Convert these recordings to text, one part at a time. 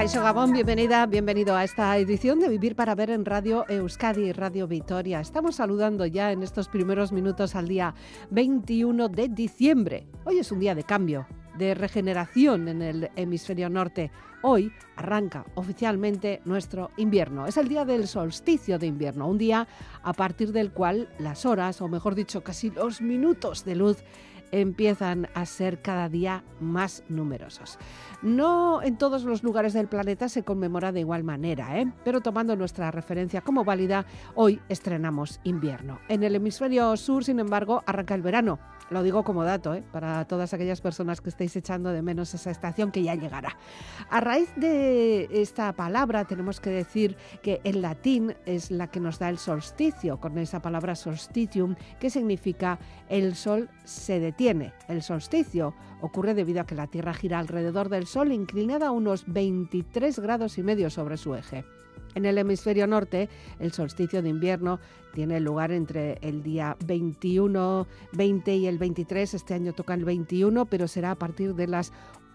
Caixo Gabón, bienvenida, bienvenido a esta edición de Vivir para Ver en Radio Euskadi y Radio Vitoria. Estamos saludando ya en estos primeros minutos al día 21 de diciembre. Hoy es un día de cambio, de regeneración en el hemisferio norte. Hoy arranca oficialmente nuestro invierno. Es el día del solsticio de invierno, un día a partir del cual las horas, o mejor dicho, casi los minutos de luz, empiezan a ser cada día más numerosos. No en todos los lugares del planeta se conmemora de igual manera, ¿eh? pero tomando nuestra referencia como válida, hoy estrenamos invierno. En el hemisferio sur, sin embargo, arranca el verano. Lo digo como dato, ¿eh? para todas aquellas personas que estéis echando de menos esa estación que ya llegará. A raíz de esta palabra tenemos que decir que en latín es la que nos da el solsticio, con esa palabra solstitium, que significa el sol se detiene. El solsticio ocurre debido a que la Tierra gira alrededor del Sol inclinada a unos 23 grados y medio sobre su eje. En el hemisferio norte, el solsticio de invierno tiene lugar entre el día 21, 20 y el 23. Este año toca el 21, pero será a partir de las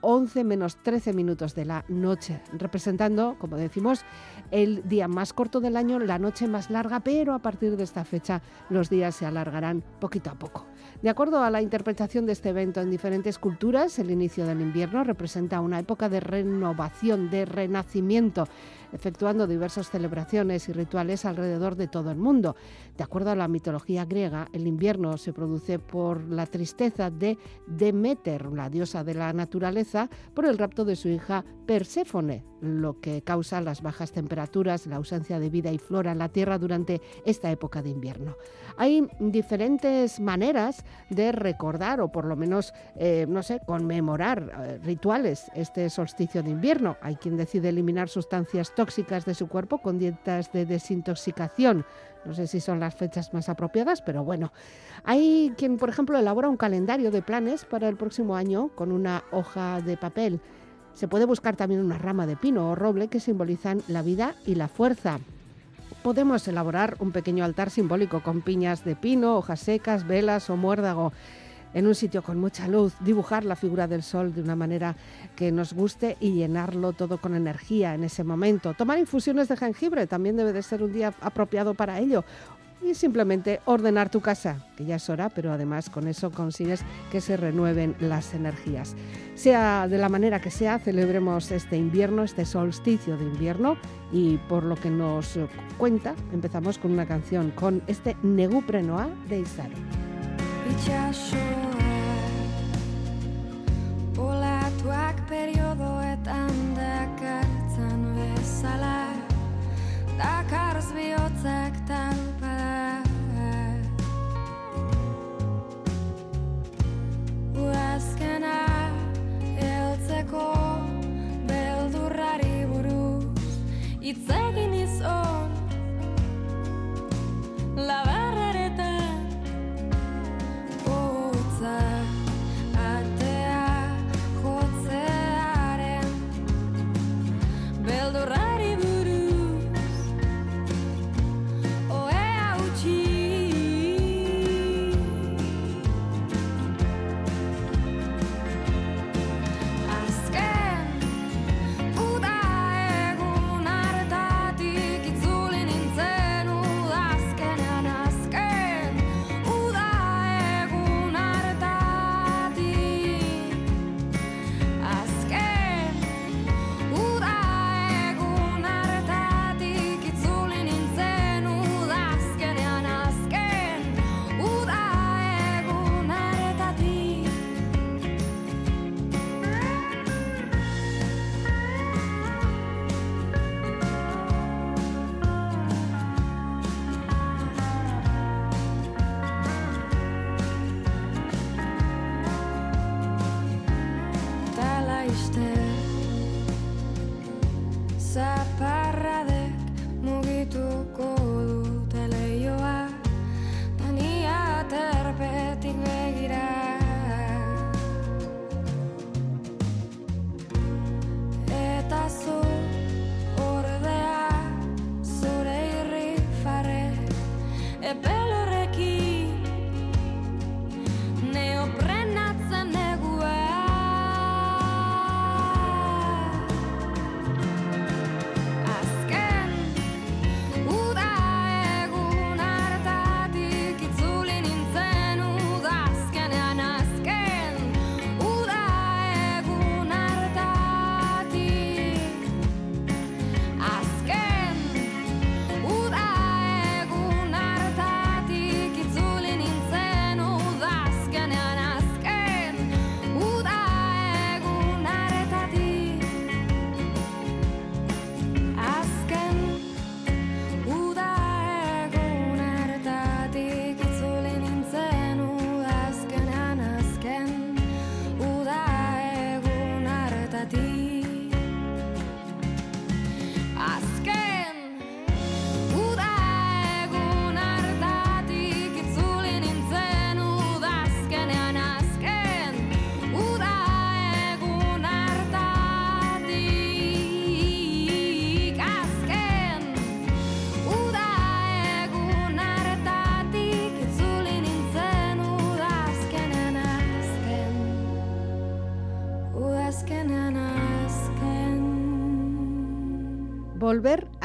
11 menos 13 minutos de la noche, representando, como decimos, el día más corto del año, la noche más larga, pero a partir de esta fecha los días se alargarán poquito a poco. De acuerdo a la interpretación de este evento en diferentes culturas, el inicio del invierno representa una época de renovación, de renacimiento, efectuando diversas celebraciones y rituales alrededor de todo el mundo. De acuerdo a la mitología griega, el invierno se produce por la tristeza de Demeter, la diosa de la naturaleza, por el rapto de su hija Perséfone, lo que causa las bajas temperaturas, la ausencia de vida y flora en la Tierra durante esta época de invierno. Hay diferentes maneras de recordar o por lo menos, eh, no sé, conmemorar eh, rituales este solsticio de invierno. Hay quien decide eliminar sustancias tóxicas de su cuerpo con dietas de desintoxicación. No sé si son las fechas más apropiadas, pero bueno. Hay quien, por ejemplo, elabora un calendario de planes para el próximo año con una hoja de papel. Se puede buscar también una rama de pino o roble que simbolizan la vida y la fuerza podemos elaborar un pequeño altar simbólico con piñas de pino, hojas secas, velas o muérdago en un sitio con mucha luz, dibujar la figura del sol de una manera que nos guste y llenarlo todo con energía en ese momento. Tomar infusiones de jengibre también debe de ser un día apropiado para ello y simplemente ordenar tu casa, que ya es hora, pero además con eso consigues que se renueven las energías. Sea de la manera que sea, celebremos este invierno, este solsticio de invierno y por lo que nos cuenta, empezamos con una canción con este Negupre Noa de Isaro. itxasoak Olatuak periodoetan dakar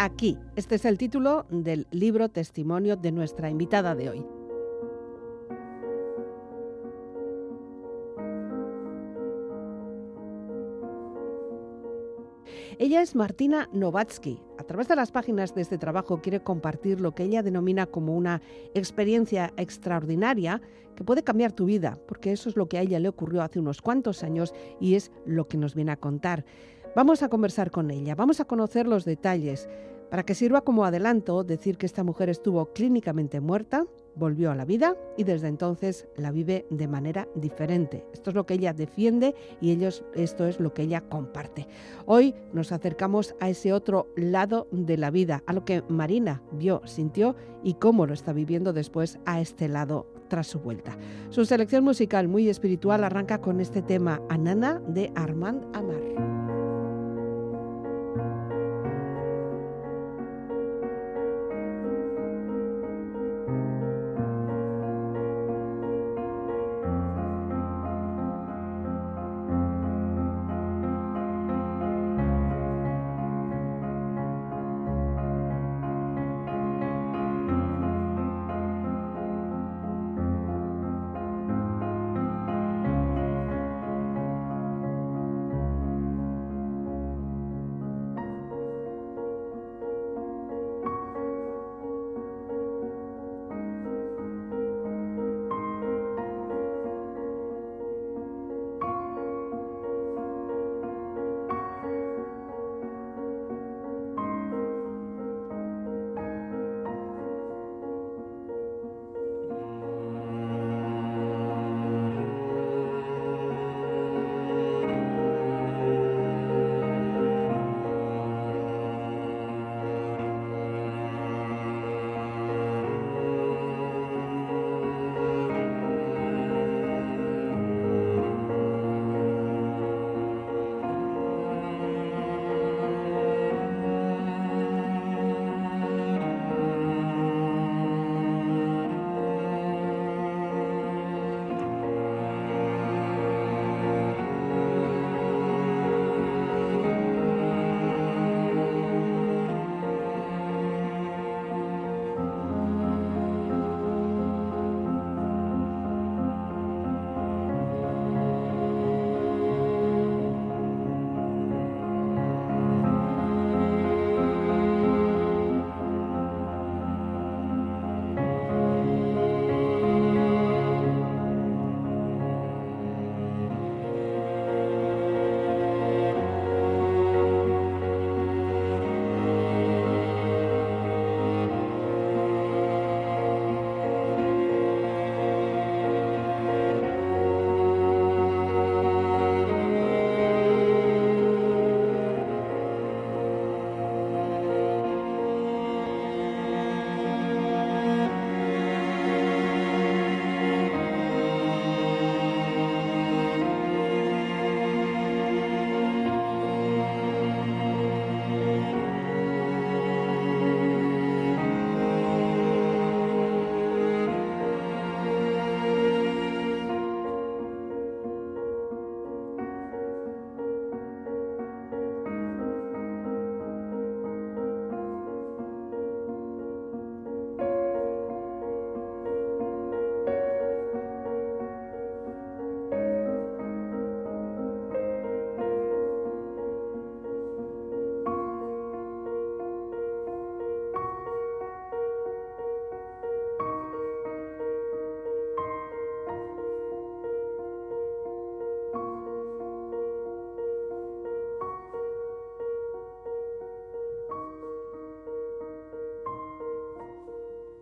aquí. Este es el título del libro testimonio de nuestra invitada de hoy. Ella es Martina Novatsky. A través de las páginas de este trabajo quiere compartir lo que ella denomina como una experiencia extraordinaria que puede cambiar tu vida, porque eso es lo que a ella le ocurrió hace unos cuantos años y es lo que nos viene a contar. Vamos a conversar con ella, vamos a conocer los detalles. Para que sirva como adelanto, decir que esta mujer estuvo clínicamente muerta, volvió a la vida y desde entonces la vive de manera diferente. Esto es lo que ella defiende y ellos, esto es lo que ella comparte. Hoy nos acercamos a ese otro lado de la vida, a lo que Marina vio, sintió y cómo lo está viviendo después a este lado tras su vuelta. Su selección musical muy espiritual arranca con este tema Anana de Armand Amar.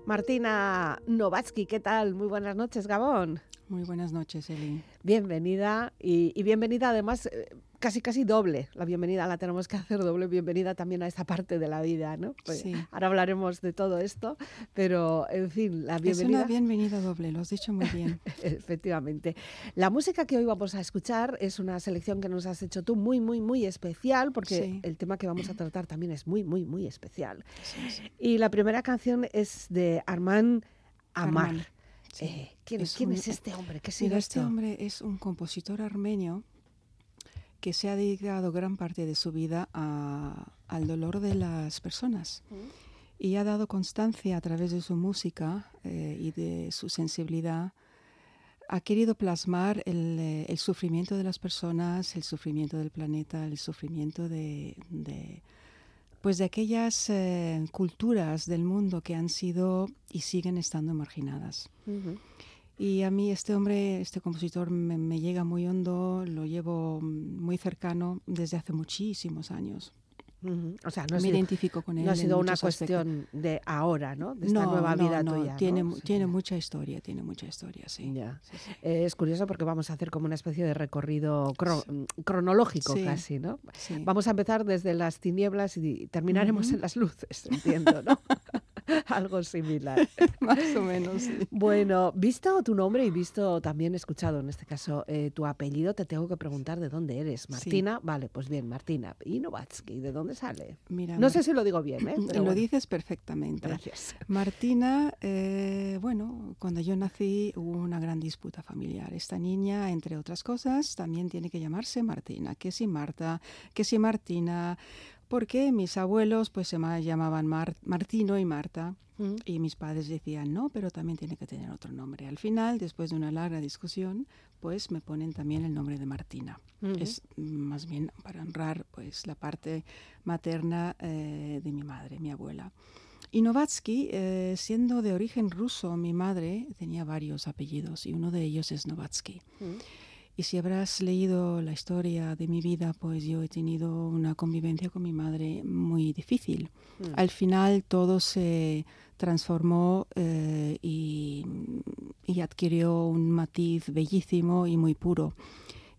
Martina Novatsky, ¿qué tal? Muy buenas noches, Gabón. Muy buenas noches, Eli. Bienvenida y, y bienvenida además eh, casi casi doble. La bienvenida la tenemos que hacer doble bienvenida también a esta parte de la vida, ¿no? Pues Sí. Ahora hablaremos de todo esto, pero en fin, la Es bienvenida. una bienvenida doble, lo has dicho muy bien. Efectivamente. La música que hoy vamos a escuchar es una selección que nos has hecho tú muy, muy, muy especial, porque Sí. el tema que vamos a tratar también es muy, muy, muy especial. Sí. Y la primera canción es de Armand Amar. Armand, sí. Eh, ¿quién, Es quién un- es este hombre? ¿Qué Mira, es este hombre es un compositor armenio que se ha dedicado gran parte de su vida a- al dolor de las personas y ha dado constancia a través de su música eh, y de su sensibilidad. Ha querido plasmar el, eh, el sufrimiento de las personas, el sufrimiento del planeta, el sufrimiento de, de, pues de aquellas eh, culturas del mundo que han sido y siguen estando marginadas. Y a mí este hombre, este compositor, me, me llega muy hondo, lo llevo muy cercano desde hace muchísimos años. Ujú. O sea, no me sido, identifico con él. no ha sido una muchos aspectos. cuestión de ahora, ¿no? De esta No, nueva no, vida no, tuya. ¿no? Tiene, Sí. tiene mucha historia, tiene mucha historia, sí. Ya. Sí, sí. Eh, Es curioso porque vamos a hacer como una especie de recorrido cro- mm, cronológico casi, ¿no? Sí. Vamos a empezar desde las tinieblas y terminaremos Ujú. en las luces, entiendo, ¿no? Algo similar. Más o menos, sí. Bueno, visto tu nombre y visto también escuchado en este caso eh, tu apellido, te tengo que preguntar de dónde eres. Martina, vale, pues bien, Martina. ¿Y Novatsky? ¿De dónde sale? Mira, No Mar- sé si lo digo bien, ¿eh? Pero lo bueno, dices perfectamente. Gracias. Martina, eh, bueno, cuando yo nací hubo una gran disputa familiar. Esta niña, entre otras cosas, también tiene que llamarse Martina, que si Marta, que si Martina, porque mis abuelos pues se ma- llamaban Mar- Martino y Marta. Mm. Y mis padres decían, no, pero también tiene que tener otro nombre. Al final, después de una larga discusión, pues me ponen también el nombre de Martina. Es más bien para honrar pues la parte materna eh, de mi madre, mi abuela. Y Novatsky, eh, siendo de origen ruso, mi madre tenía varios apellidos y uno de ellos es Novatsky. Mm. Y si habrás leído la historia de mi vida, pues yo he tenido una convivencia con mi madre muy difícil. Mm. Al final todo se transformó eh, y, y adquirió un matiz bellísimo y muy puro.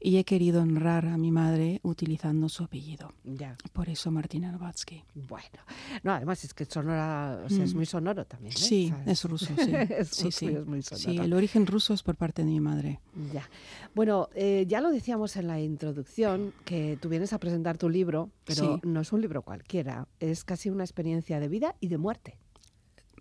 Y he querido honrar a mi madre utilizando su apellido. Ya, Por eso Martina Novatsky. bueno. No, además es que sonora, o sea, es Mm. muy sonoro también. ¿eh? Sí, ¿Sabes? es ruso, sí. Es sí, ruso sí. es muy Sí, sonoro. el origen ruso es por parte de mi madre. Ya. Bueno, eh, ya lo decíamos en la introducción, que tú vienes a presentar tu libro, pero Sí. no es un libro cualquiera, es casi una experiencia de vida y de muerte.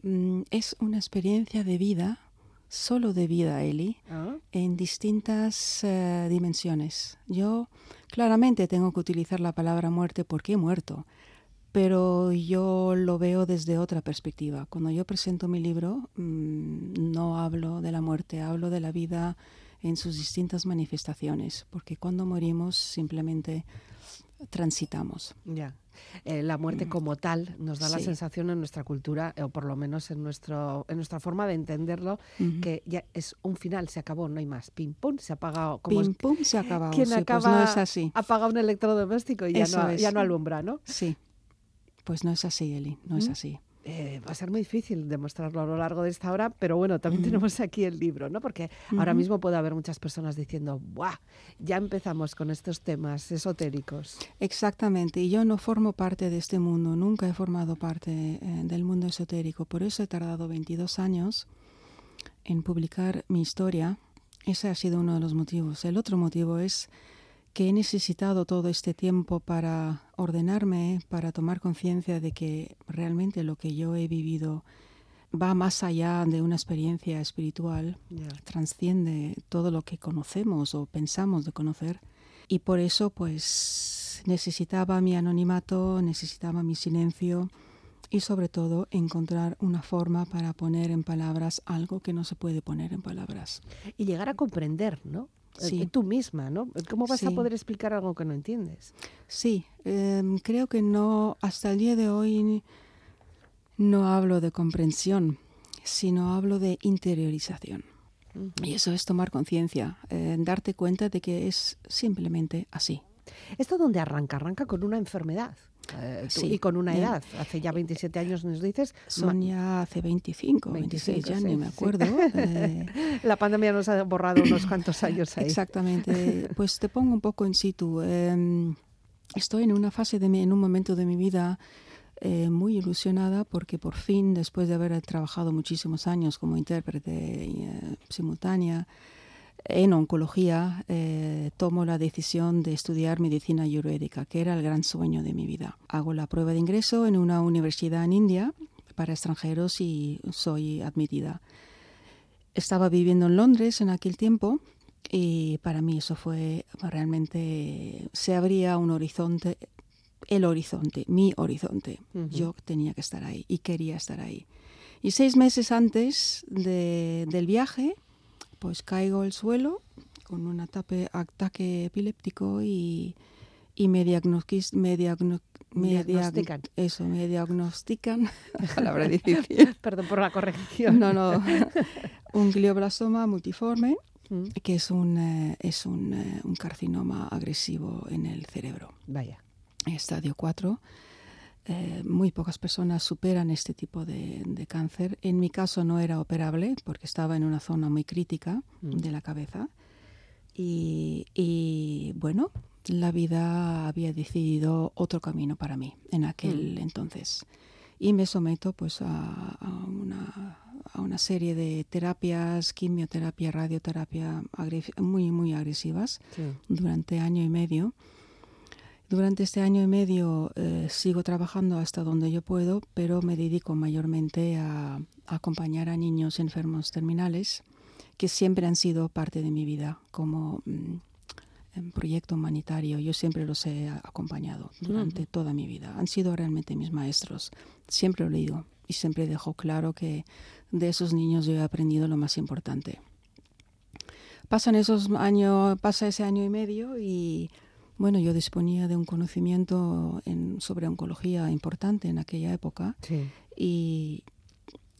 Mm, Es una experiencia de vida, solo de vida, Eli, ¿Ah? en distintas eh, dimensiones. Yo claramente tengo que utilizar la palabra muerte porque he muerto, pero yo lo veo desde otra perspectiva. Cuando yo presento mi libro, mm, no hablo de la muerte, hablo de la vida en sus distintas manifestaciones, porque cuando morimos simplemente transitamos. Ya. Eh, la muerte como tal nos da la sensación en nuestra cultura, eh, o por lo menos en, nuestro, en nuestra forma de entenderlo, que ya es un final, se acabó, no hay más. Pim, pum, se ha apagado. Como Pim, es- pum, se ha acabado. quien Sí, acaba, pues no es así. apaga un electrodoméstico y ya, Eso no, es. ya no alumbra, ¿no? Sí. Pues no es así, Eli, no es ¿Mm? así. Eh, va a ser muy difícil demostrarlo a lo largo de esta hora, pero bueno, también tenemos aquí el libro, ¿no? Porque ahora Ujú. mismo puede haber muchas personas diciendo, ¡buah! Ya empezamos con estos temas esotéricos. Exactamente, y yo no formo parte de este mundo, nunca he formado parte eh, del mundo esotérico, por eso he tardado 22 años en publicar mi historia. Ese ha sido uno de los motivos. El otro motivo es que he necesitado todo este tiempo para ordenarme, para tomar conciencia de que realmente lo que yo he vivido va más allá de una experiencia espiritual, Ya. transciende todo lo que conocemos o pensamos de conocer y por eso pues necesitaba mi anonimato, necesitaba mi silencio y sobre todo encontrar una forma para poner en palabras algo que no se puede poner en palabras. Y llegar a comprender, ¿no? Eh, Sí. Tú misma, ¿no? ¿Cómo vas a poder explicar algo que no entiendes? Sí, em, creo que no, hasta el día de hoy no hablo de comprensión, sino hablo de interiorización. Y eso es tomar conciencia, eh, darte cuenta de que es simplemente así. ¿Esto dónde arranca? Arranca con una enfermedad. Eh, tú- Sí, y con una edad. Hace ya 27 años nos dices. Son ya hace 25, 26, 25, ya sí, ni me sí. acuerdo. eh, La pandemia nos ha borrado unos cuantos años ahí. Exactamente. Pues te pongo un poco en situ. Em, estoy en una fase de mi, en un momento de mi vida eh, muy ilusionada porque por fin, después de haber trabajado muchísimos años como intérprete eh, simultánea en oncología, eh, tomo la decisión de estudiar medicina ayurvédica, que era el gran sueño de mi vida. Hago la prueba de ingreso en una universidad en India para extranjeros y soy admitida. Estaba viviendo en Londres en aquel tiempo Y para mí eso fue realmente, se abría un horizonte, el horizonte, mi horizonte. Yo tenía que estar ahí y quería estar ahí. Y seis meses antes de- del viaje, pues caigo al suelo con un ataque, ataque epiléptico y, y me, me, diagno- me diag- Diagnostican. eso, me diagnostican, palabra difícil, Perdón por la corrección. no, no, un glioblastoma multiforme, Mm, que es un, eh, es un, eh, un carcinoma agresivo en el cerebro. Vaya. Estadio 4. Eh, muy pocas personas superan este tipo de, de cáncer. En mi caso no era operable porque estaba en una zona muy crítica Mm. de la cabeza. Y, y, bueno, la vida había decidido otro camino para mí en aquel entonces. Y me someto pues a, a una, a una serie de terapias, quimioterapia, radioterapia muy, muy agresivas Sí. durante año y medio. Durante este año y medio eh, sigo trabajando hasta donde yo puedo, pero me dedico mayormente a, a acompañar a niños enfermos terminales, que siempre han sido parte de mi vida como mm, en proyecto humanitario. Yo siempre los he a- acompañado durante toda mi vida. Han sido realmente mis maestros. Siempre lo digo y siempre dejo claro que de esos niños yo he aprendido lo más importante. Pasan esos años, pasa ese año y medio y bueno, yo disponía de un conocimiento en- sobre oncología importante en aquella época Sí. y,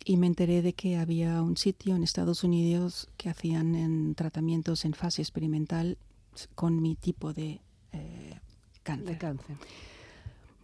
y me enteré de que había un sitio en Estados Unidos que hacían en tratamientos en fase experimental con mi tipo de eh, De cáncer.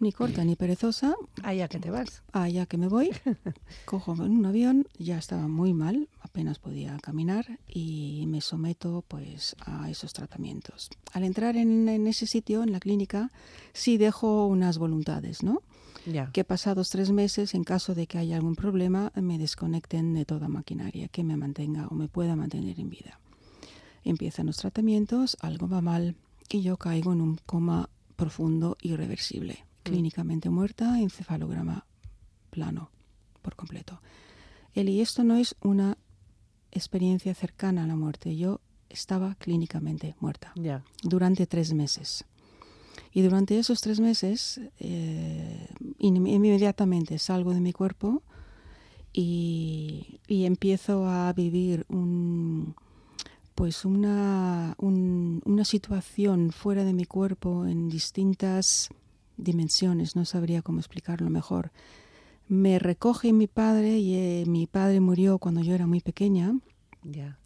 Ni corta ni perezosa, Allá que te vas. allá que me voy, cojo un avión, ya estaba muy mal, apenas podía caminar y me someto pues a esos tratamientos. Al entrar en, en ese sitio, en la clínica, sí dejo unas voluntades, ¿no? Ya. Que pasados tres meses, en caso de que haya algún problema, me desconecten de toda maquinaria que me mantenga o me pueda mantener en vida. Empiezan los tratamientos, algo va mal y yo caigo en un coma profundo irreversible, clínicamente muerta, encefalograma plano por completo. El, y esto no es una experiencia cercana a la muerte. Yo estaba clínicamente muerta durante tres meses. Y durante esos tres meses, eh, in- inmediatamente salgo de mi cuerpo y, y empiezo a vivir un, pues una, un- una situación fuera de mi cuerpo en distintas dimensiones, no sabría cómo explicarlo mejor. Me recoge mi padre y eh, mi padre murió cuando yo era muy pequeña.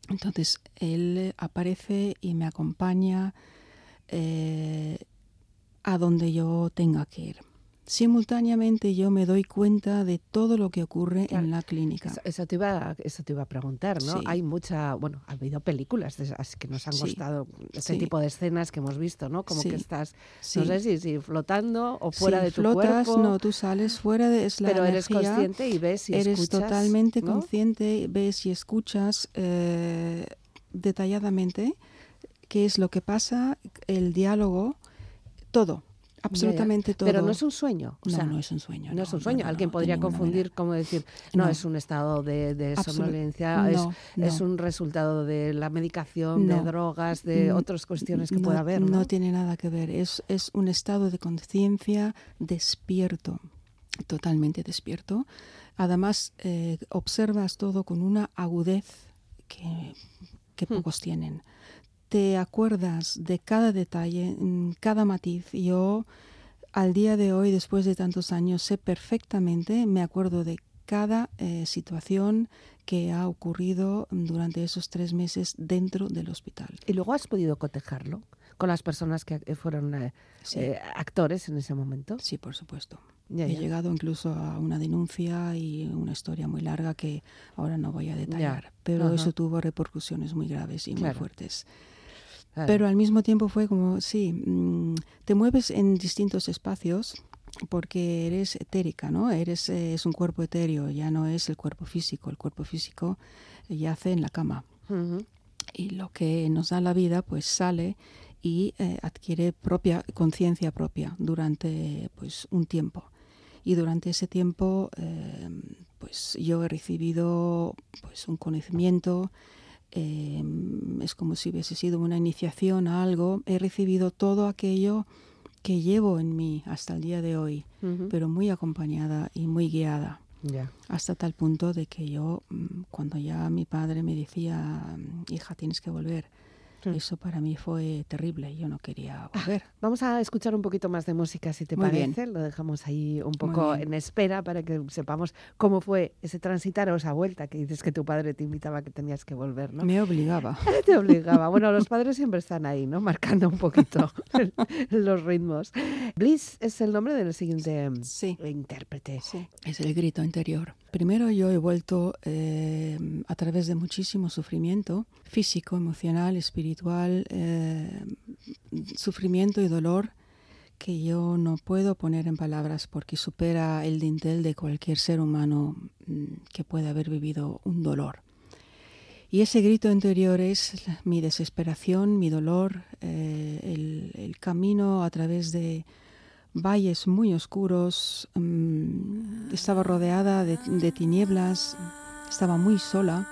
Entonces él aparece y me acompaña eh, a donde yo tenga que ir. Simultáneamente yo me doy cuenta de todo lo que ocurre Claro. en la clínica. Eso, eso te iba, eso te iba a preguntar, ¿no? Sí. Hay mucha, bueno, ha habido películas que nos han Sí. gustado, ese Sí. tipo de escenas que hemos visto, ¿no? Como que estás, no sé si, si flotando o fuera de tu flotas, cuerpo, no, tú sales fuera de es la pero eres consciente y ves y eres escuchas, totalmente ¿no? consciente, ves y escuchas eh, detalladamente qué es lo que pasa, el diálogo, todo, absolutamente todo. Pero no es un sueño, o no, sea, no es un sueño. no es un sueño. no, Alguien podría confundir, como decir, no, es un estado de, de somnolencia, es, es un resultado de la medicación, de drogas, de Mm, otras cuestiones que pueda haber, ¿no? tiene nada que ver. Es, es un estado de conciencia despierto, totalmente despierto. Además, eh, observas todo con una agudez que, que Hmm. pocos tienen. Te acuerdas de cada detalle, cada matiz. Yo, al día de hoy, después de tantos años, sé perfectamente, me acuerdo de cada eh, situación que ha ocurrido durante esos tres meses dentro del hospital. Y luego has podido cotejarlo con las personas que eh, fueron eh, Sí. eh, actores en ese momento. Sí, por supuesto. Ya, He llegado incluso a una denuncia y una historia muy larga que ahora no voy a detallar, pero eso tuvo repercusiones muy graves y muy fuertes. Claro. Pero al mismo tiempo fue como, sí, mm, te mueves en distintos espacios porque eres etérica, ¿no? Eres, eh, es un cuerpo etéreo, ya no es el cuerpo físico. El cuerpo físico yace en la cama y lo que nos da la vida pues sale y eh, adquiere propia conciencia propia durante pues un tiempo y durante ese tiempo eh, pues yo he recibido pues un conocimiento eh, es como si hubiese sido una iniciación a algo. He recibido todo aquello que llevo en mí hasta el día de hoy, pero muy acompañada y muy guiada. Hasta tal punto de que yo, mm, cuando ya mi padre me decía, hija, tienes que volver, Sí. eso para mí fue terrible. Yo no quería volver. Vamos a escuchar un poquito más de música, si te Muy parece. bien. Lo dejamos ahí un poco en espera para que sepamos cómo fue ese transitar o esa vuelta que dices que tu padre te invitaba que tenías que volver, ¿no? Me obligaba. Te obligaba. Bueno, los padres siempre están ahí, ¿no? Marcando un poquito los ritmos. Bliss es el nombre del siguiente mm, Sí. intérprete. Es el grito interior. Primero yo he vuelto eh, a través de muchísimo sufrimiento físico, emocional, espiritual, eh, sufrimiento y dolor que yo no puedo poner en palabras porque supera el dintel de cualquier ser humano mm, que pueda haber vivido un dolor. Y ese grito interior es mi desesperación, mi dolor, eh, el, el camino a través de valles muy oscuros, mm, estaba rodeada de, de tinieblas, estaba muy sola,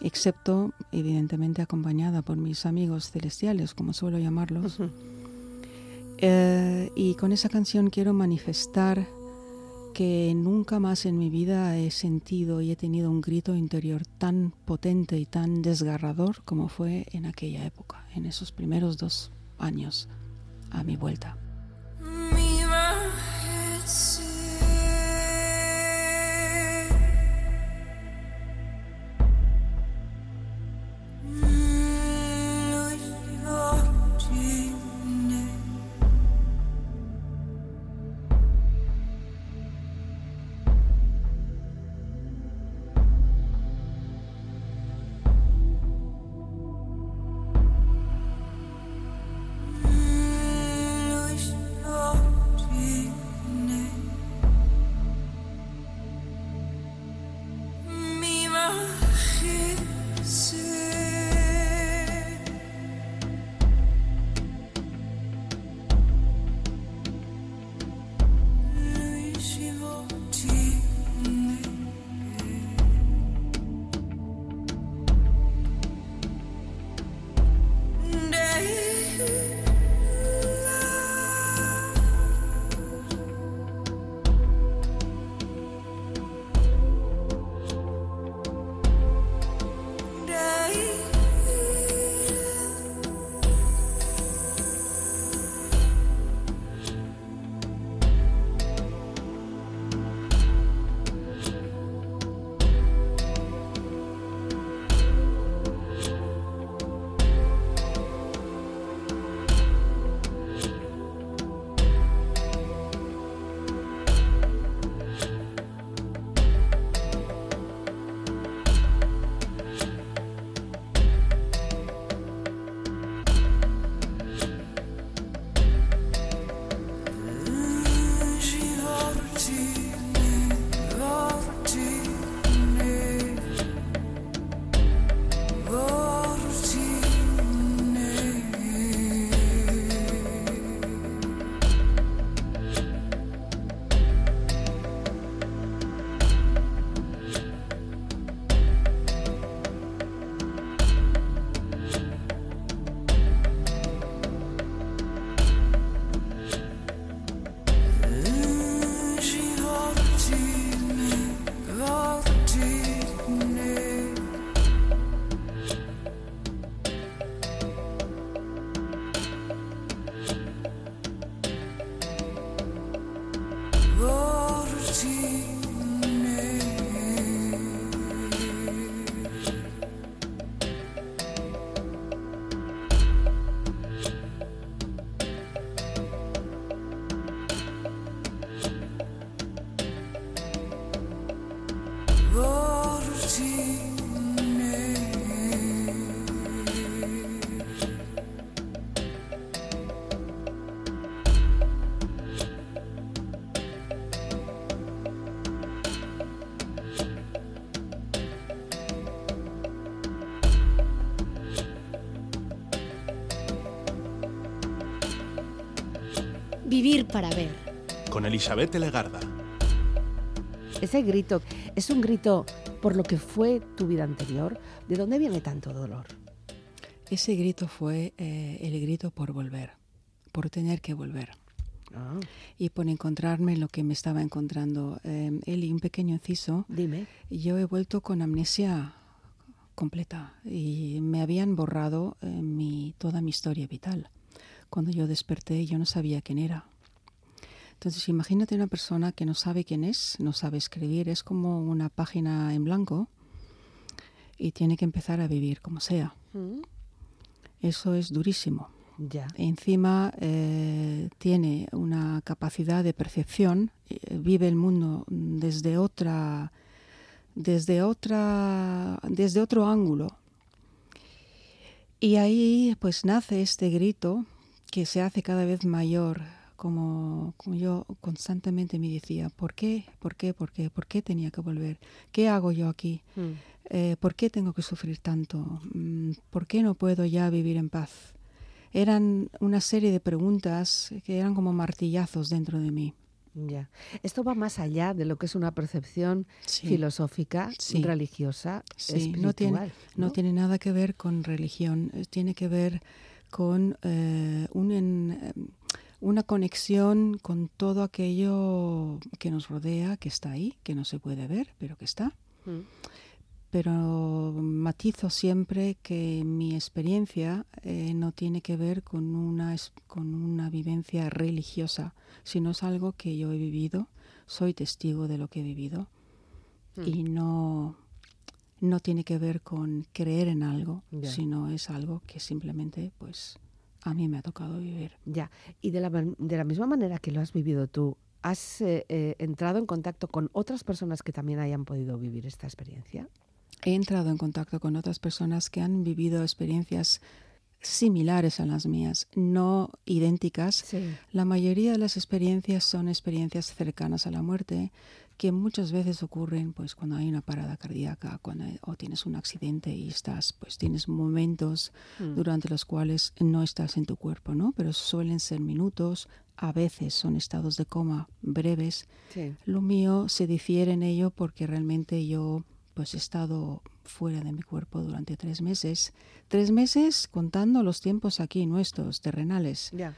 excepto evidentemente acompañada por mis amigos celestiales, como suelo llamarlos. Eh, y con esa canción quiero manifestar que nunca más en mi vida he sentido y he tenido un grito interior tan potente y tan desgarrador como fue en aquella época, en esos primeros dos años a mi vuelta. Para ver. Con Elizabeth Legarda. Ese grito es un grito por lo que fue tu vida anterior? ¿De dónde viene tanto dolor? Ese grito fue eh, el grito por volver, por tener que volver Ah, y por encontrarme lo que me estaba encontrando. Eh, Eli, un pequeño inciso. dime. Yo he vuelto con amnesia completa y me habían borrado eh, mi, toda mi historia vital. Cuando yo desperté yo no sabía quién era. Entonces imagínate una persona que no sabe quién es, no sabe escribir, es como una página en blanco y tiene que empezar a vivir como sea. Mm, Eso es durísimo. Ya. Encima eh, tiene una capacidad de percepción, eh, vive el mundo desde otra, desde otra, desde otro ángulo. Y ahí pues nace este grito que se hace cada vez mayor, como, como yo constantemente me decía, ¿por qué? ¿Por qué? ¿Por qué? ¿Por qué tenía que volver? ¿Qué hago yo aquí? Mm, Eh, ¿Por qué tengo que sufrir tanto? Mm, ¿Por qué no puedo ya vivir en paz? Eran una serie de preguntas que eran como martillazos dentro de mí. Ya. Esto va más allá de lo que es una percepción Sí. filosófica, Sí. religiosa, Sí, espiritual. no tiene, no ¿no? tiene nada que ver con religión, eh, tiene que ver con eh, un en- eh, una conexión con todo aquello que nos rodea, que está ahí, que no se puede ver, pero que está. Mm, pero matizo siempre que mi experiencia eh, no tiene que ver con una, con una vivencia religiosa, sino es algo que yo he vivido, soy testigo de lo que he vivido Mm. y no, no tiene que ver con creer en algo, sino es algo que simplemente pues a mí me ha tocado vivir. Ya. Y de la, de la misma manera que lo has vivido tú, ¿has eh, eh, entrado en contacto con otras personas que también hayan podido vivir esta experiencia? He entrado en contacto con otras personas que han vivido experiencias similares a las mías, no idénticas, Sí. La mayoría de las experiencias son experiencias cercanas a la muerte que muchas veces ocurren pues cuando hay una parada cardíaca cuando hay- o tienes un accidente y estás pues tienes momentos Mm. durante los cuales no estás en tu cuerpo, ¿no? Pero suelen ser minutos, a veces son estados de coma breves. Sí. Lo mío se difiere en ello porque realmente yo pues he estado fuera de mi cuerpo durante tres meses. Tres meses contando los tiempos aquí nuestros, terrenales. Ya.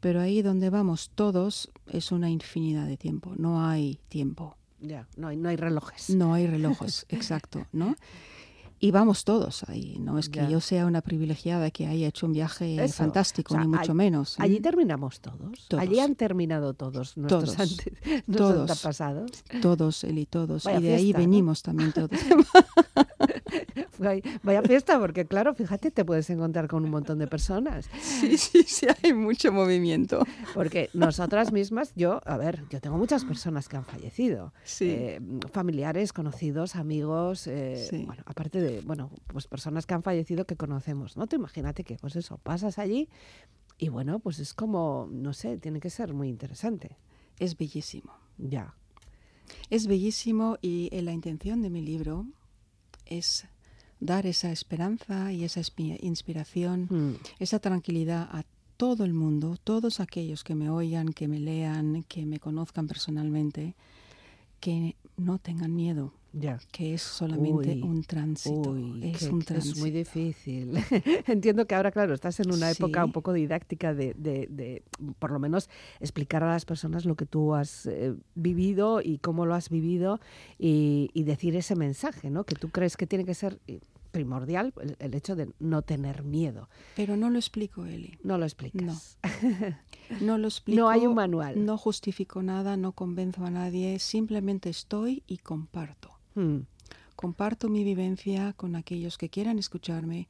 Pero ahí donde vamos todos es una infinidad de tiempo. No hay tiempo. Ya. No hay, no hay relojes. No hay relojes, exacto, ¿no? Y vamos todos ahí. No es que Ya. yo sea una privilegiada que haya hecho un viaje Eso. fantástico, O sea, ni mucho all- menos. Allí ¿eh? terminamos todos. Todos. Allí han terminado todos nuestros, Todos. ante- nuestros Todos. antepasados. Todos, Eli, todos. Vaya y de ahí venimos también todos. Vaya, fiesta, porque claro, fíjate, te puedes encontrar con un montón de personas. sí, sí, sí, hay mucho movimiento. Porque nosotras mismas, yo, a ver, yo tengo muchas personas que han fallecido. Sí. Eh, familiares, conocidos, amigos, eh, Sí. bueno, aparte de, bueno, pues personas que han fallecido que conocemos, ¿no? Tú imagínate que, pues eso, pasas allí y bueno, pues es como, no sé, tiene que ser muy interesante. Es bellísimo. Ya. Es bellísimo y eh, la intención de mi libro es dar esa esperanza y esa inspiración, Mm, esa tranquilidad a todo el mundo, todos aquellos que me oigan, que me lean, que me conozcan personalmente, que no tengan miedo, ya. que es solamente Uy, un tránsito, Uy, es un que es tránsito. muy difícil. Entiendo que ahora, claro, estás en una época un poco didáctica de, de- de, por lo menos, explicar a las personas lo que tú has eh, vivido y cómo lo has vivido y, y decir ese mensaje, ¿no? Que tú crees que tiene que ser primordial el, el hecho de no tener miedo. Pero no lo explico, Eli. No lo explicas. No lo explico. No hay un manual. No justifico nada, no convenzo a nadie, simplemente estoy y comparto. Mm, Comparto mi vivencia con aquellos que quieran escucharme.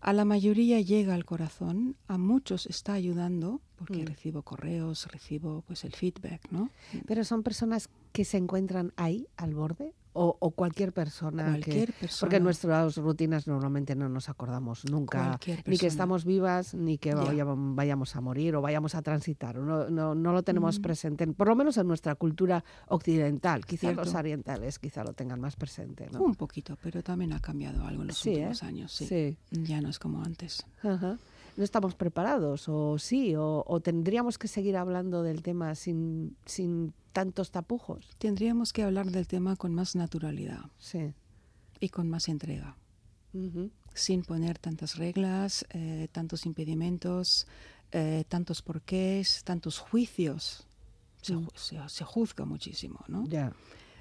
A la mayoría llega al corazón, a muchos está ayudando, porque Mm. recibo correos, recibo pues el feedback, ¿no? Pero son personas que se encuentran ahí, al borde, o, o cualquier persona que- Cualquier persona. Porque nuestras rutinas normalmente no nos acordamos nunca ni que estamos vivas, ni que vayam- vayamos a morir o vayamos a transitar. No, no, no lo tenemos Mm. presente, por lo menos en nuestra cultura occidental. Quizás los orientales quizá lo tengan más presente. ¿no? Un poquito, pero también ha cambiado algo en los Sí, últimos ¿eh? años, sí. Sí. Ya no es como antes. Ajá. No estamos preparados, o sí, o, o tendríamos que seguir hablando del tema sin, sin tantos tapujos. Tendríamos que hablar del tema con más naturalidad Sí. y con más entrega, sin poner tantas reglas, eh, tantos impedimentos, eh, tantos porqués, tantos juicios. Se, Mm. se- se juzga muchísimo, ¿no? Ya.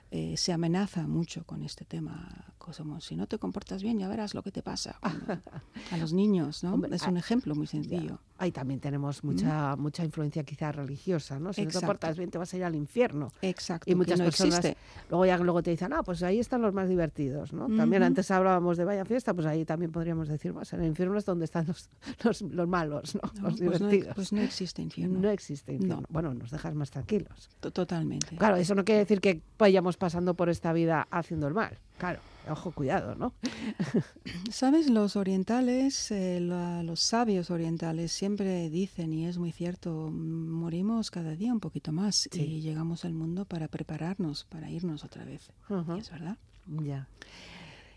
Eh, se amenaza mucho con este tema, como si no te comportas bien ya verás lo que te pasa. A los niños, ¿no? Hombre, es ah, un ejemplo muy sencillo. Ahí también tenemos mucha, mucha influencia quizá religiosa, ¿no? Si no te portas bien te vas a ir al infierno. Exacto. Y muchas no personas existe. luego ya luego te dicen, ah, pues ahí están los más divertidos, ¿no? También antes hablábamos de vaya fiesta, pues ahí también podríamos decir, pues en el infierno es donde están los, los, los malos, ¿no? No, los pues, no, divertidos. pues no existe infierno. No existe infierno. No. Bueno, nos dejas más tranquilos. To- Totalmente. Claro, eso no quiere decir que vayamos pasando por esta vida haciendo el mal. Claro, ojo, cuidado, ¿no? Sabes, los orientales, eh, la- los sabios orientales siempre dicen, y es muy cierto, morimos cada día un poquito más Sí. y llegamos al mundo para prepararnos, para irnos otra vez. Es verdad. Ya.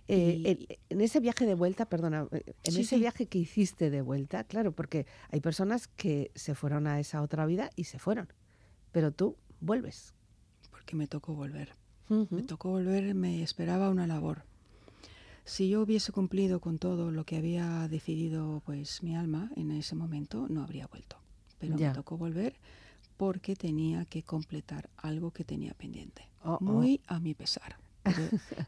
Eh, Y- en ese viaje de vuelta, perdona, eh, en Sí, ese sí. viaje que hiciste de vuelta, claro, porque hay personas que se fueron a esa otra vida y se fueron, pero tú vuelves. Porque me tocó volver. Me tocó volver, me esperaba una labor. Si yo hubiese cumplido con todo lo que había decidido pues mi alma en ese momento, no habría vuelto. Pero Ya. me tocó volver porque tenía que completar algo que tenía pendiente. Oh, oh. Muy a mi pesar.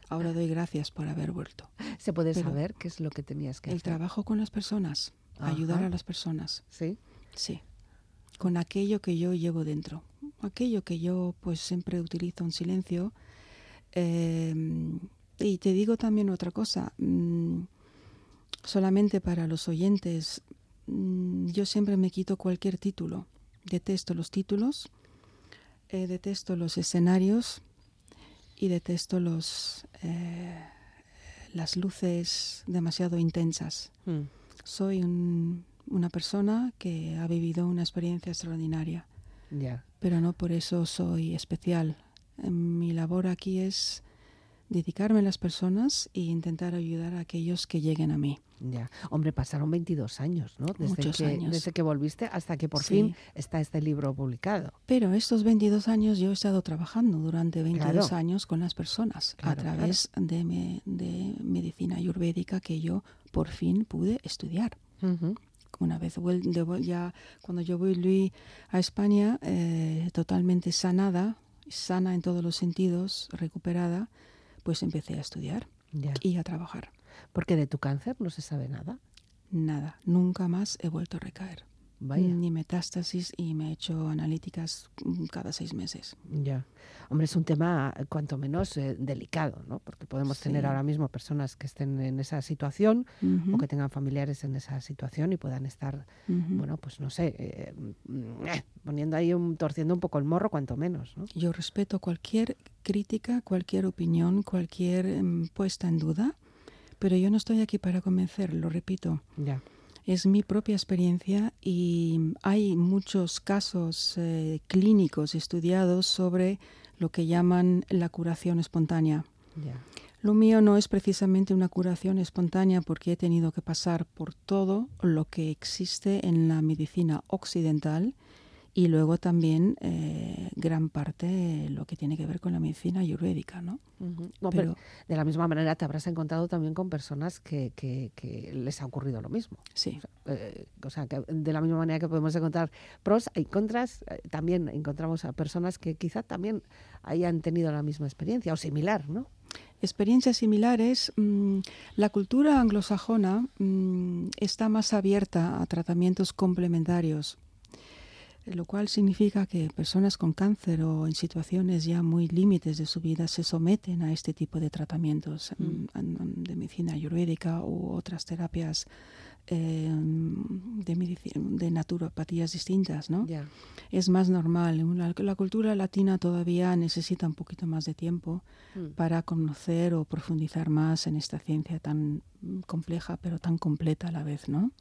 Ahora doy gracias por haber vuelto. ¿Se puede pero saber qué es lo que tenías que El hacer? trabajo con las personas, ayudar a las personas, Sí. sí. Con aquello que yo llevo dentro, aquello que yo pues siempre utilizo en silencio. Eh, y te digo también otra cosa, mm, solamente para los oyentes, mm, yo siempre me quito cualquier título. Detesto los títulos, eh, detesto los escenarios y detesto los eh, las luces demasiado intensas. Mm. Soy un- una persona que ha vivido una experiencia extraordinaria, pero no por eso soy especial. Eh, Mi labor aquí es dedicarme a las personas e intentar ayudar a aquellos que lleguen a mí. Ya. Hombre, pasaron 22 años, ¿no? Desde, Muchos que, años. desde que volviste hasta que por Sí. fin está este libro publicado. Pero estos 22 años yo he estado trabajando durante 22 Claro. años con las personas Claro, a través de, me- de medicina ayurvédica que yo por fin pude estudiar. Ujú. Una vez ya cuando yo volví a España eh, totalmente sanada, sana en todos los sentidos, recuperada, pues empecé a estudiar Ya. y a trabajar. Porque de tu cáncer no se sabe nada. Nada, nunca más he vuelto a recaer. Vaya. Ni metástasis y me he hecho analíticas mm, cada seis meses. Ya. Hombre, es un tema eh, cuanto menos eh, delicado, ¿no? Porque podemos tener Sí. ahora mismo personas que estén en esa situación Ujú, o que tengan familiares en esa situación y puedan estar, ujú. bueno, pues no sé, eh, mm, eh, poniendo ahí un, torciendo un poco el morro, cuanto menos, ¿no? Yo respeto cualquier crítica, cualquier opinión, cualquier em, puesta en duda, pero yo no estoy aquí para convencer, lo repito. Ya. Es mi propia experiencia y hay muchos casos eh, clínicos estudiados sobre lo que llaman la curación espontánea. Lo mío no es precisamente una curación espontánea porque he tenido que pasar por todo lo que existe en la medicina occidental y luego también eh, gran parte lo que tiene que ver con la medicina ayurvédica, ¿no? Pero Pero de la misma manera te habrás encontrado también con personas que, que- que les ha ocurrido lo mismo. sí, Eh, o sea, que de la misma manera que podemos encontrar pros y contras, eh, también encontramos a personas que quizá también hayan tenido la misma experiencia o similar, ¿no? experiencias similares. mm, la cultura anglosajona mm, está más abierta a tratamientos complementarios, lo cual significa que personas con cáncer o en situaciones ya muy límites de su vida se someten a este tipo de tratamientos mm, an- de medicina ayurvédica u otras terapias eh, de, naturopatías distintas, ¿no? Es más normal. La, la cultura latina todavía necesita un poquito más de tiempo Mm. para conocer o profundizar más en esta ciencia tan mm, compleja pero tan completa a la vez, ¿no?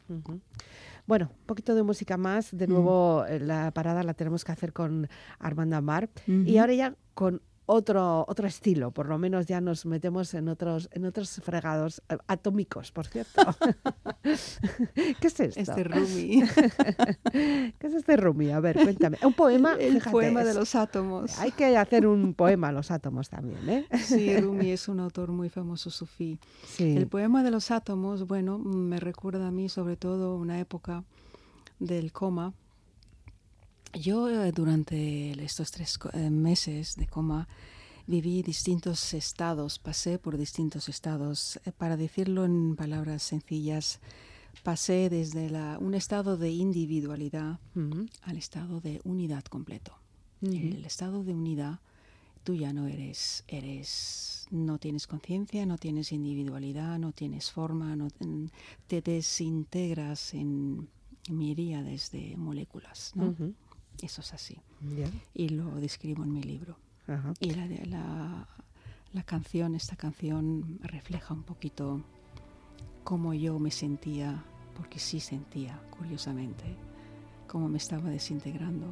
Bueno, un poquito de música más. De nuevo, eh, la parada la tenemos que hacer con Armando Amar. Y ahora ya con otro, otro estilo, por lo menos ya nos metemos en otros, en otros fregados eh, atómicos, por cierto. ¿Qué es esto? Este Rumi. ¿Qué es este Rumi? A ver, cuéntame. Un poema. El fíjate, poema de los átomos. Hay que hacer un poema a los átomos también, ¿eh? Sí, Rumi es un autor muy famoso sufí. Sí. El poema de los átomos, bueno, me recuerda a mí sobre todo una época del coma. Yo eh, durante estos tres eh, meses de coma viví distintos estados, pasé por distintos estados. Eh, Para decirlo en palabras sencillas, pasé desde la- un estado de individualidad al estado de unidad completo. En el estado de unidad, tú ya no eres, eres, no tienes conciencia, no tienes individualidad, no tienes forma, no te desintegras en miríades de moléculas. Eso es así. Y lo describo en mi libro. Ajá. Y la, la, la canción, esta canción refleja un poquito cómo yo me sentía, porque sí sentía, curiosamente, cómo me estaba desintegrando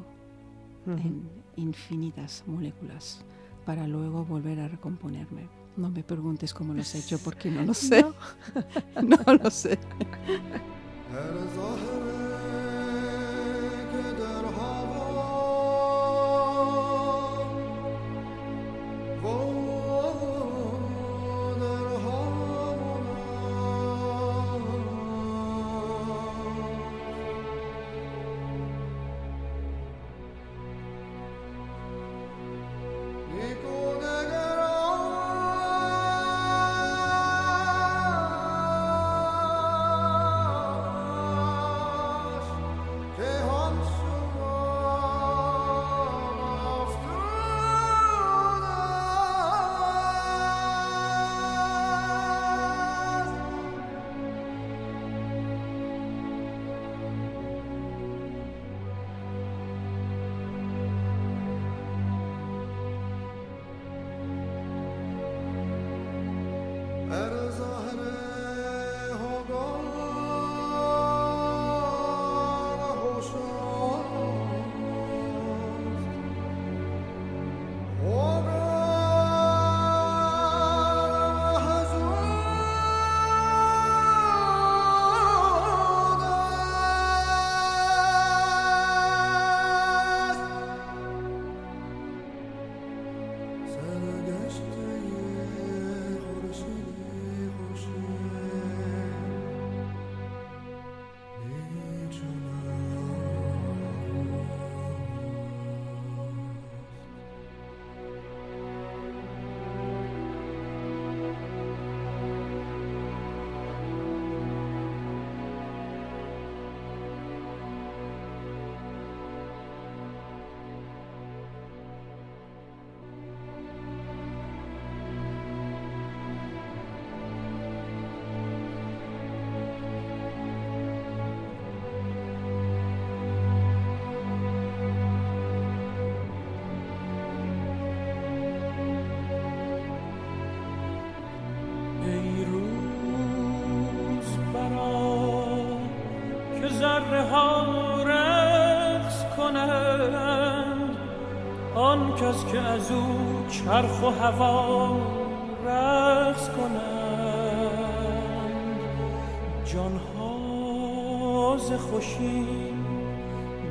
en infinitas moléculas para luego volver a recomponerme. No me preguntes cómo lo has hecho porque no lo sé. No, lo sé. چرخ و هوا رقص کنند. جان ها ز خوشی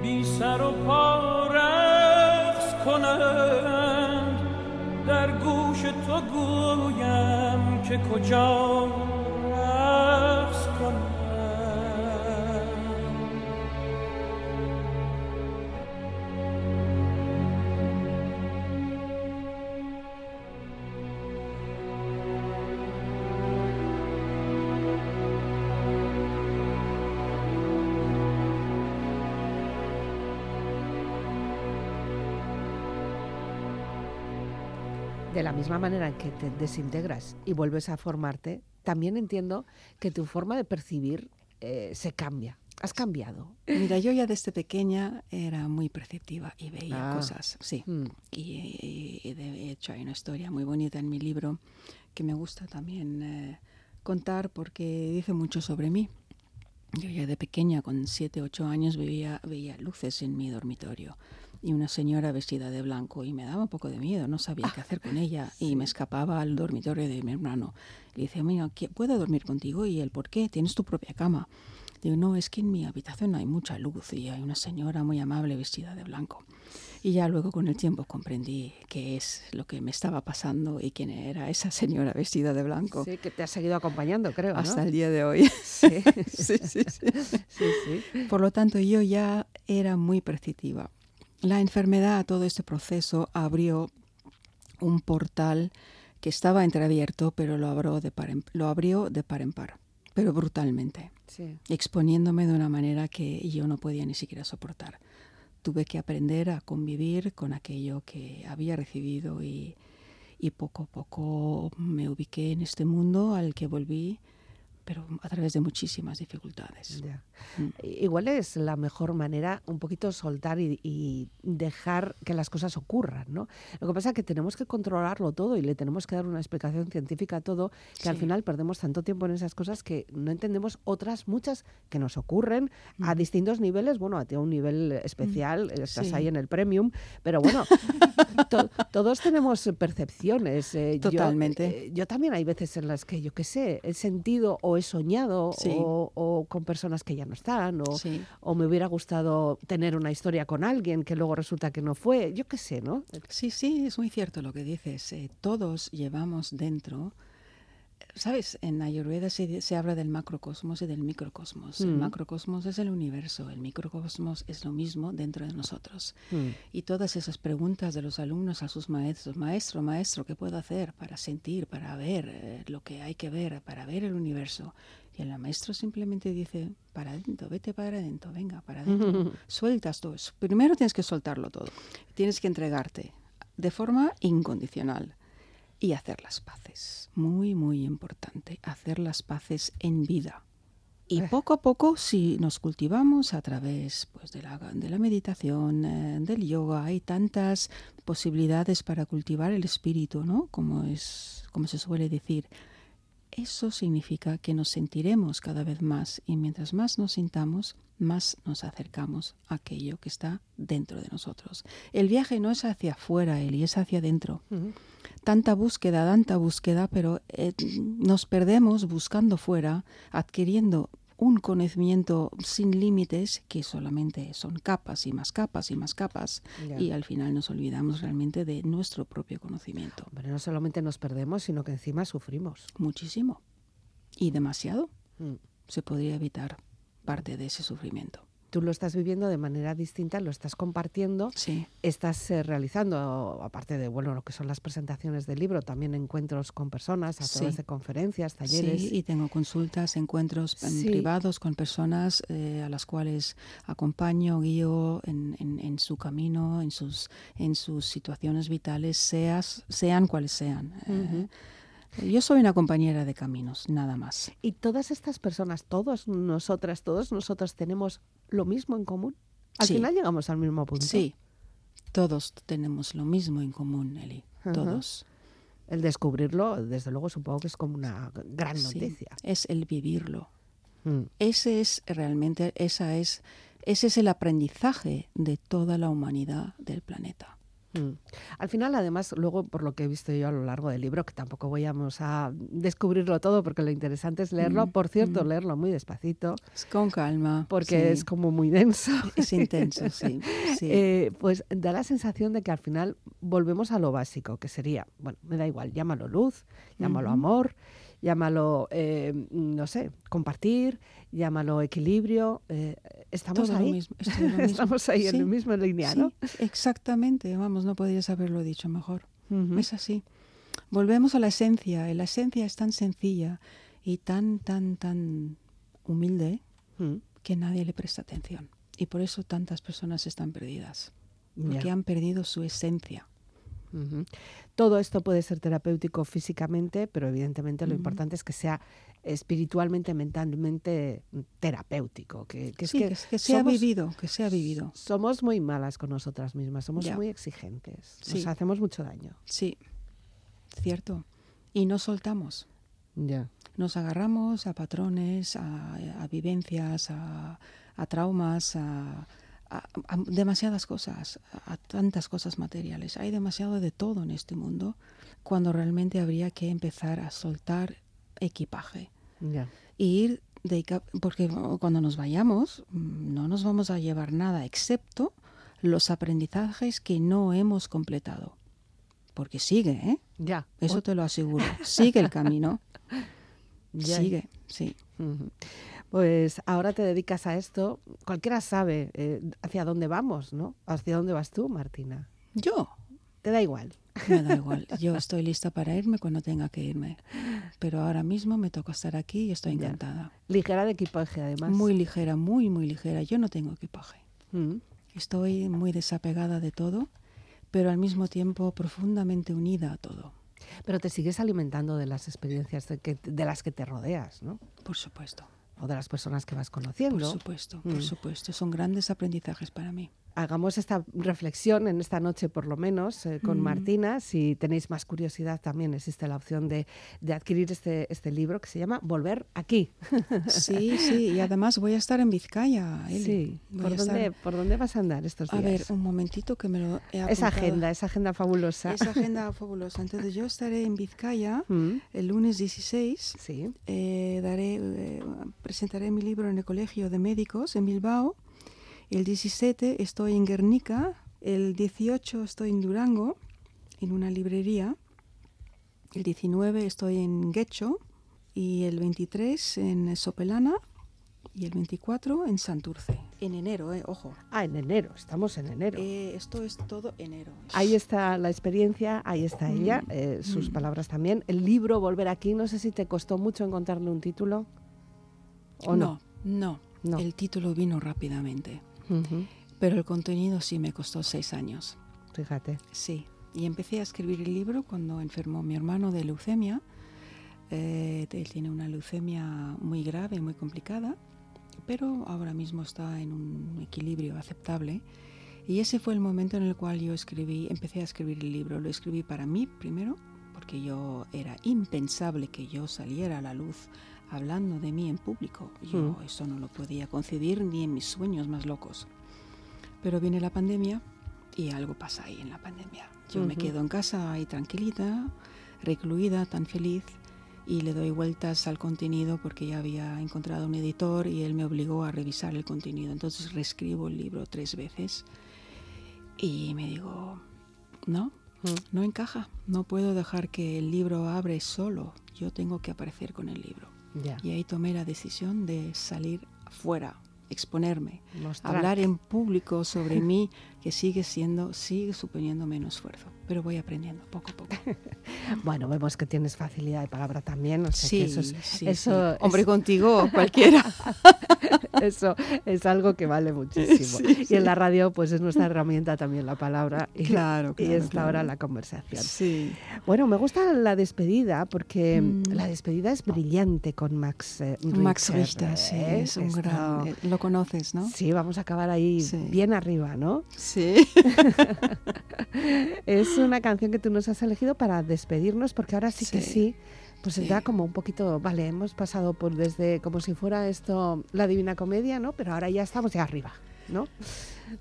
بی سر و پا رقص کنند. در گوش تو گویم که کجا De la misma manera en que te desintegras y vuelves a formarte, también entiendo que tu forma de percibir eh, se cambia. Has cambiado. Mira, yo ya desde pequeña era muy perceptiva y veía Ah. cosas, sí. Mm. Y, y de hecho hay una historia muy bonita en mi libro que me gusta también eh, contar porque dice mucho sobre mí. Yo ya de pequeña, con 7, 8 años, veía, veía luces en mi dormitorio y una señora vestida de blanco y me daba un poco de miedo, no sabía qué hacer con ella y me escapaba al dormitorio de mi hermano. Le decía, mira, ¿qué- ¿puedo dormir contigo? Y él, ¿por qué? Tienes tu propia cama. Digo, no, es que en mi habitación hay mucha luz y hay una señora muy amable vestida de blanco. Y ya luego con el tiempo comprendí qué es lo que me estaba pasando y quién era esa señora vestida de blanco. Sí, que te ha seguido acompañando, creo. ¿no? Hasta el día de hoy. Sí. sí, sí, sí. sí, sí. Por lo tanto, yo ya era muy perceptiva. La enfermedad, todo este proceso, abrió un portal que estaba entreabierto, pero lo abrió de par en, lo abrió de par en par, pero brutalmente, Sí. exponiéndome de una manera que yo no podía ni siquiera soportar. Tuve que aprender a convivir con aquello que había recibido y, y poco a poco me ubiqué en este mundo al que volví, pero a través de muchísimas dificultades. Mm. Igual es la mejor manera un poquito soltar y, y dejar que las cosas ocurran, ¿no? Lo que pasa es que tenemos que controlarlo todo y le tenemos que dar una explicación científica a todo, que al Sí. final perdemos tanto tiempo en esas cosas que no entendemos otras muchas que nos ocurren a Mm. distintos niveles. Bueno, a ti a un nivel especial, estás Sí. ahí en el premium, pero bueno, to- todos tenemos percepciones. eh, yo- Totalmente. eh, yo también hay veces en las que, yo qué sé, he sentido o he soñado Sí. o, o con personas que ya no están o, Sí. o me hubiera gustado tener una historia con alguien que luego resulta que no fue. Yo qué sé, ¿no? Sí, sí, es muy cierto lo que dices. Eh, todos llevamos dentro, ¿sabes? En Ayurveda se, se habla del macrocosmos y del microcosmos. El Mm. macrocosmos es el universo, el microcosmos es lo mismo dentro de nosotros. Mm. Y todas esas preguntas de los alumnos a sus maestros, maestro, maestro, ¿qué puedo hacer para sentir, para ver eh, lo que hay que ver, para ver el universo? Y el maestro simplemente dice, para adentro, vete para adentro, venga, para adentro. Sueltas todo eso. Primero tienes que soltarlo todo. Tienes que entregarte de forma incondicional y hacer las paces. Muy, muy importante, hacer las paces en vida. Y Eh. poco a poco, si nos cultivamos a través pues, de, la, de la meditación, eh, del yoga, hay tantas posibilidades para cultivar el espíritu, ¿no? Como, es, como se suele decir. Eso significa que nos sentiremos cada vez más y mientras más nos sintamos, más nos acercamos a aquello que está dentro de nosotros. El viaje no es hacia afuera, Eli, es hacia adentro. Tanta búsqueda, tanta búsqueda, pero eh, nos perdemos buscando fuera, adquiriendo un conocimiento sin límites que solamente son capas y más capas y más capas y al final nos olvidamos realmente de nuestro propio conocimiento. Pero no solamente nos perdemos, sino que encima sufrimos. Muchísimo. Y demasiado. Mm. Se podría evitar parte de ese sufrimiento. Tú lo estás viviendo de manera distinta, lo estás compartiendo, Sí. estás eh, realizando, aparte de bueno, lo que son las presentaciones del libro, también encuentros con personas a Sí. través de conferencias, talleres. Sí, y tengo consultas, encuentros Sí. privados con personas eh, a las cuales acompaño, guío en, en- en su camino, en sus, en sus situaciones vitales, seas, sean cuales sean. Eh, yo soy una compañera de caminos, nada más. Y todas estas personas, todos nosotras, todos nosotros tenemos lo mismo en común. Al Sí. final llegamos al mismo punto. Sí, todos tenemos lo mismo en común, Eli. Todos. El descubrirlo, desde luego, supongo que es como una gran Sí, noticia. Es el vivirlo. Mm. Ese es realmente, esa es, ese es el aprendizaje de toda la humanidad del planeta. Mm. Al final, además, luego, por lo que he visto yo a lo largo del libro, que tampoco vayamos a descubrirlo todo, porque lo interesante es leerlo, Mm, por cierto, mm. leerlo muy despacito, Es con calma. porque sí. es como muy denso. Es intenso, sí. sí. Eh, pues da la sensación de que al final volvemos a lo básico, que sería, bueno, me da igual, llámalo luz, llámalo amor, llámalo, eh, no sé, compartir, llámalo equilibrio. eh, estamos Todo lo ahí. mismo, es todo lo mismo. estamos ahí en la misma línea, ¿no? Exactamente. Vamos, no podrías haberlo dicho mejor. Es así. Volvemos a la esencia. La esencia es tan sencilla y tan, tan, tan humilde Mm, que nadie le presta atención. Y por eso tantas personas están perdidas. Porque han perdido su esencia. Todo esto puede ser terapéutico físicamente, pero evidentemente lo importante es que sea espiritualmente, mentalmente mm, terapéutico. Que, que es sí, que, que, que se ha somos- vivido, que se ha vivido. Somos muy malas con nosotras mismas, somos Ya. muy exigentes, Sí. nos hacemos mucho daño. Sí, cierto. Y no soltamos. Ya. Nos agarramos a patrones, a, a vivencias, a, a traumas, a, a- demasiadas cosas, a tantas cosas materiales. Hay demasiado de todo en este mundo cuando realmente habría que empezar a soltar equipaje Ya. y ir de porque cuando nos vayamos mm, no nos vamos a llevar nada excepto los aprendizajes que no hemos completado. Porque sigue, ¿eh? Ya. Eso te lo aseguro. Sigue el camino. Sigue, sí. Pues ahora te dedicas a esto. Cualquiera sabe eh, hacia dónde vamos, ¿no? ¿Hacia dónde vas tú, Martina? Yo, Te da igual. me da igual. Yo estoy lista para irme cuando tenga que irme. Pero ahora mismo me toca estar aquí y estoy Ya. encantada. Ligera de equipaje, además. Muy ligera, muy, muy ligera. Yo no tengo equipaje. Mm. Estoy muy desapegada de todo, pero al mismo tiempo profundamente unida a todo. Pero te sigues alimentando de las experiencias de, que, de las que te rodeas, ¿no? Por supuesto. O de las personas que vas Por conociendo. supuesto, por Mm. supuesto. Son grandes aprendizajes para mí. Hagamos esta reflexión en esta noche, por lo menos, eh, con Mm. Martina. Si tenéis más curiosidad, también existe la opción de, de adquirir este, este libro que se llama Volver aquí. Sí, sí. Y además voy a estar en Vizcaya. Eli. Sí. Voy ¿Por a estar- dónde, ¿Por dónde vas a andar estos A días? ver, un momentito que me lo he esa apuntado. agenda, esa agenda fabulosa. Esa agenda fabulosa. Entonces yo estaré en Vizcaya Mm, el lunes 16. Sí. Eh, daré, eh, presentaré mi libro en el Colegio de Médicos en Bilbao. El 17 estoy en Guernica. El 18 estoy en Durango, en una librería. El 19 estoy en Guecho. Y el 23 en Sopelana. Y el 24 en Santurce. En enero, eh, ojo. Ah, en enero, estamos en enero. Eh, esto es todo enero. Ahí está la experiencia, ahí está ella, eh, sus Mm. palabras también. El libro Volver aquí, no sé si te costó mucho encontrarle un título o no. no, no. No. El título vino rápidamente. Pero el contenido sí me costó seis años. Fíjate. Sí, y empecé a escribir el libro cuando enfermó mi hermano de leucemia. Eh, él tiene una leucemia muy grave, muy complicada, pero ahora mismo está en un equilibrio aceptable. Y ese fue el momento en el cual yo escribí, empecé a escribir el libro. Lo escribí para mí primero, porque yo era impensable que yo saliera a la luz hablando de mí en público. Yo Mm. eso no lo podía concebir ni en mis sueños más locos. Pero viene la pandemia y algo pasa ahí en la pandemia. Yo me Ujú. quedo en casa ahí tranquilita, recluida, tan feliz, y le doy vueltas al contenido porque ya había encontrado un editor y él me obligó a revisar el contenido. Entonces reescribo el libro tres veces y me digo, no, Mm. no encaja, no puedo dejar que el libro abre solo, yo tengo que aparecer con el libro. Y ahí tomé la decisión de salir afuera, exponerme, hablar en público sobre mí, que sigue siendo, sigue suponiéndome un esfuerzo, pero voy aprendiendo poco a poco. Bueno, vemos que tienes facilidad de palabra también. O sea Sí, que eso es, sí, eso sí. Hombre, es- contigo, cualquiera. eso es algo que vale muchísimo. Y en la radio, pues es nuestra herramienta también la palabra. Y, Claro, y claro, esta claro. ahora la conversación. Sí. Bueno, me gusta la despedida porque Mm. la despedida es brillante con Max eh, Max Richter, Richter, sí, ¿eh? es un gran... eh, Lo conoces, ¿no? Sí, vamos a acabar ahí bien arriba, ¿no? Sí. Es una canción que tú nos has elegido para despedirnos porque ahora sí, que Sí. sí. Pues Sí. da como un poquito, vale, hemos pasado por desde como si fuera esto la Divina Comedia, ¿no? Pero ahora ya estamos ya arriba, ¿no?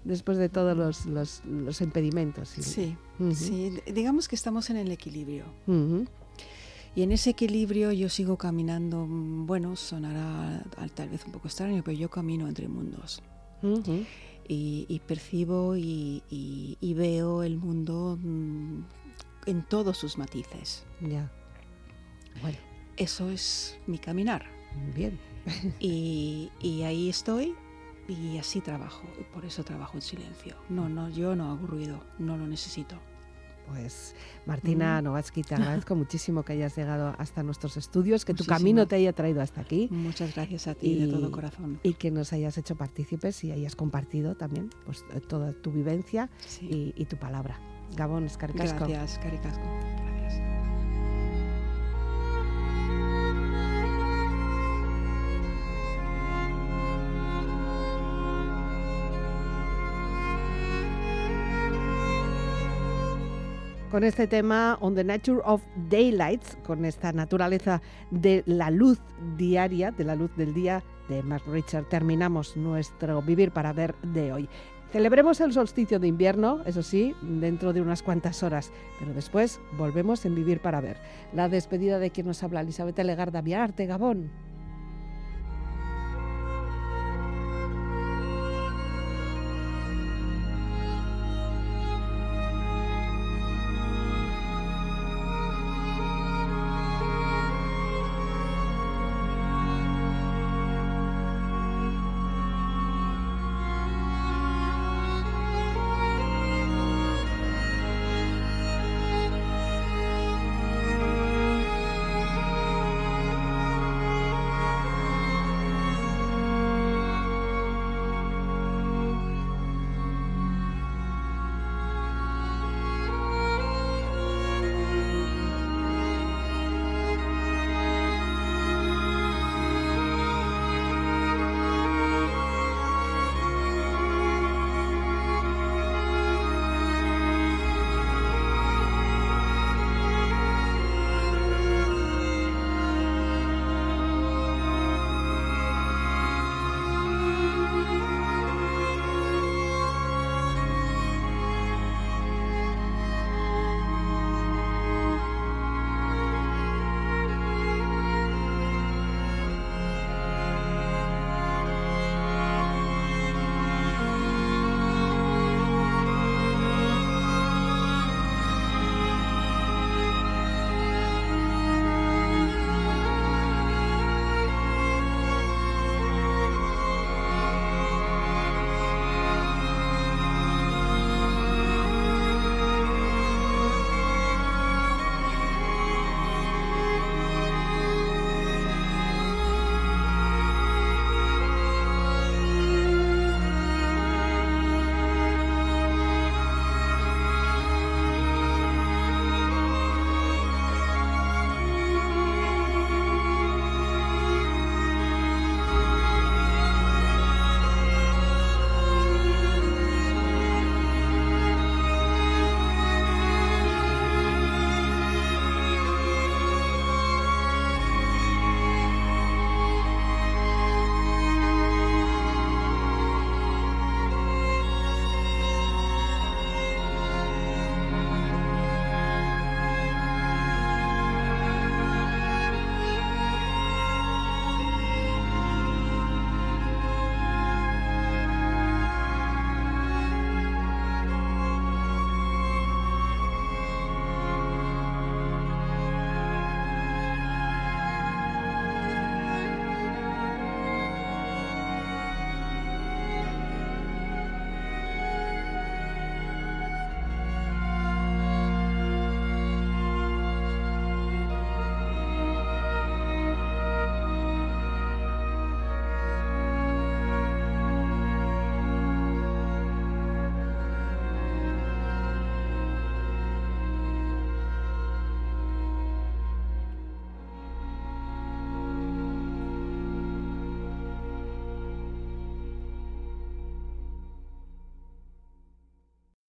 Después de todos los, los, los impedimentos. y- Sí, Ujú. sí. D- Digamos que estamos en el equilibrio. Ujú. Y en ese equilibrio yo sigo caminando, mm, bueno, sonará al- tal vez un poco extraño, pero yo camino entre mundos. Ujú. Y, y percibo y, y- y veo el mundo mm, en todos sus matices. Ya. Bueno, Eso es mi caminar. bien. Y, y ahí estoy y así trabajo. y Por eso trabajo en silencio. No, no, yo no hago ruido, no lo necesito. Pues Martina Mm. Novatsky, te agradezco muchísimo que hayas llegado hasta nuestros estudios, que tu camino te haya traído hasta aquí. Muchas gracias a ti de Y- todo corazón. y que nos hayas hecho partícipes y hayas compartido también pues, eh, toda tu vivencia Sí. y, y tu palabra. Gabón, Escarcasco. Gracias, Caricasco. Gracias. Con este tema On the Nature of Daylights, con esta naturaleza de la luz diaria, de la luz del día de Mark Richard, terminamos nuestro Vivir para Ver de hoy. Celebremos el solsticio de invierno, eso sí, dentro de unas cuantas horas, pero después volvemos en Vivir para Ver. La despedida de quien nos habla, Elizabeth Legarda Viarte, Gabón.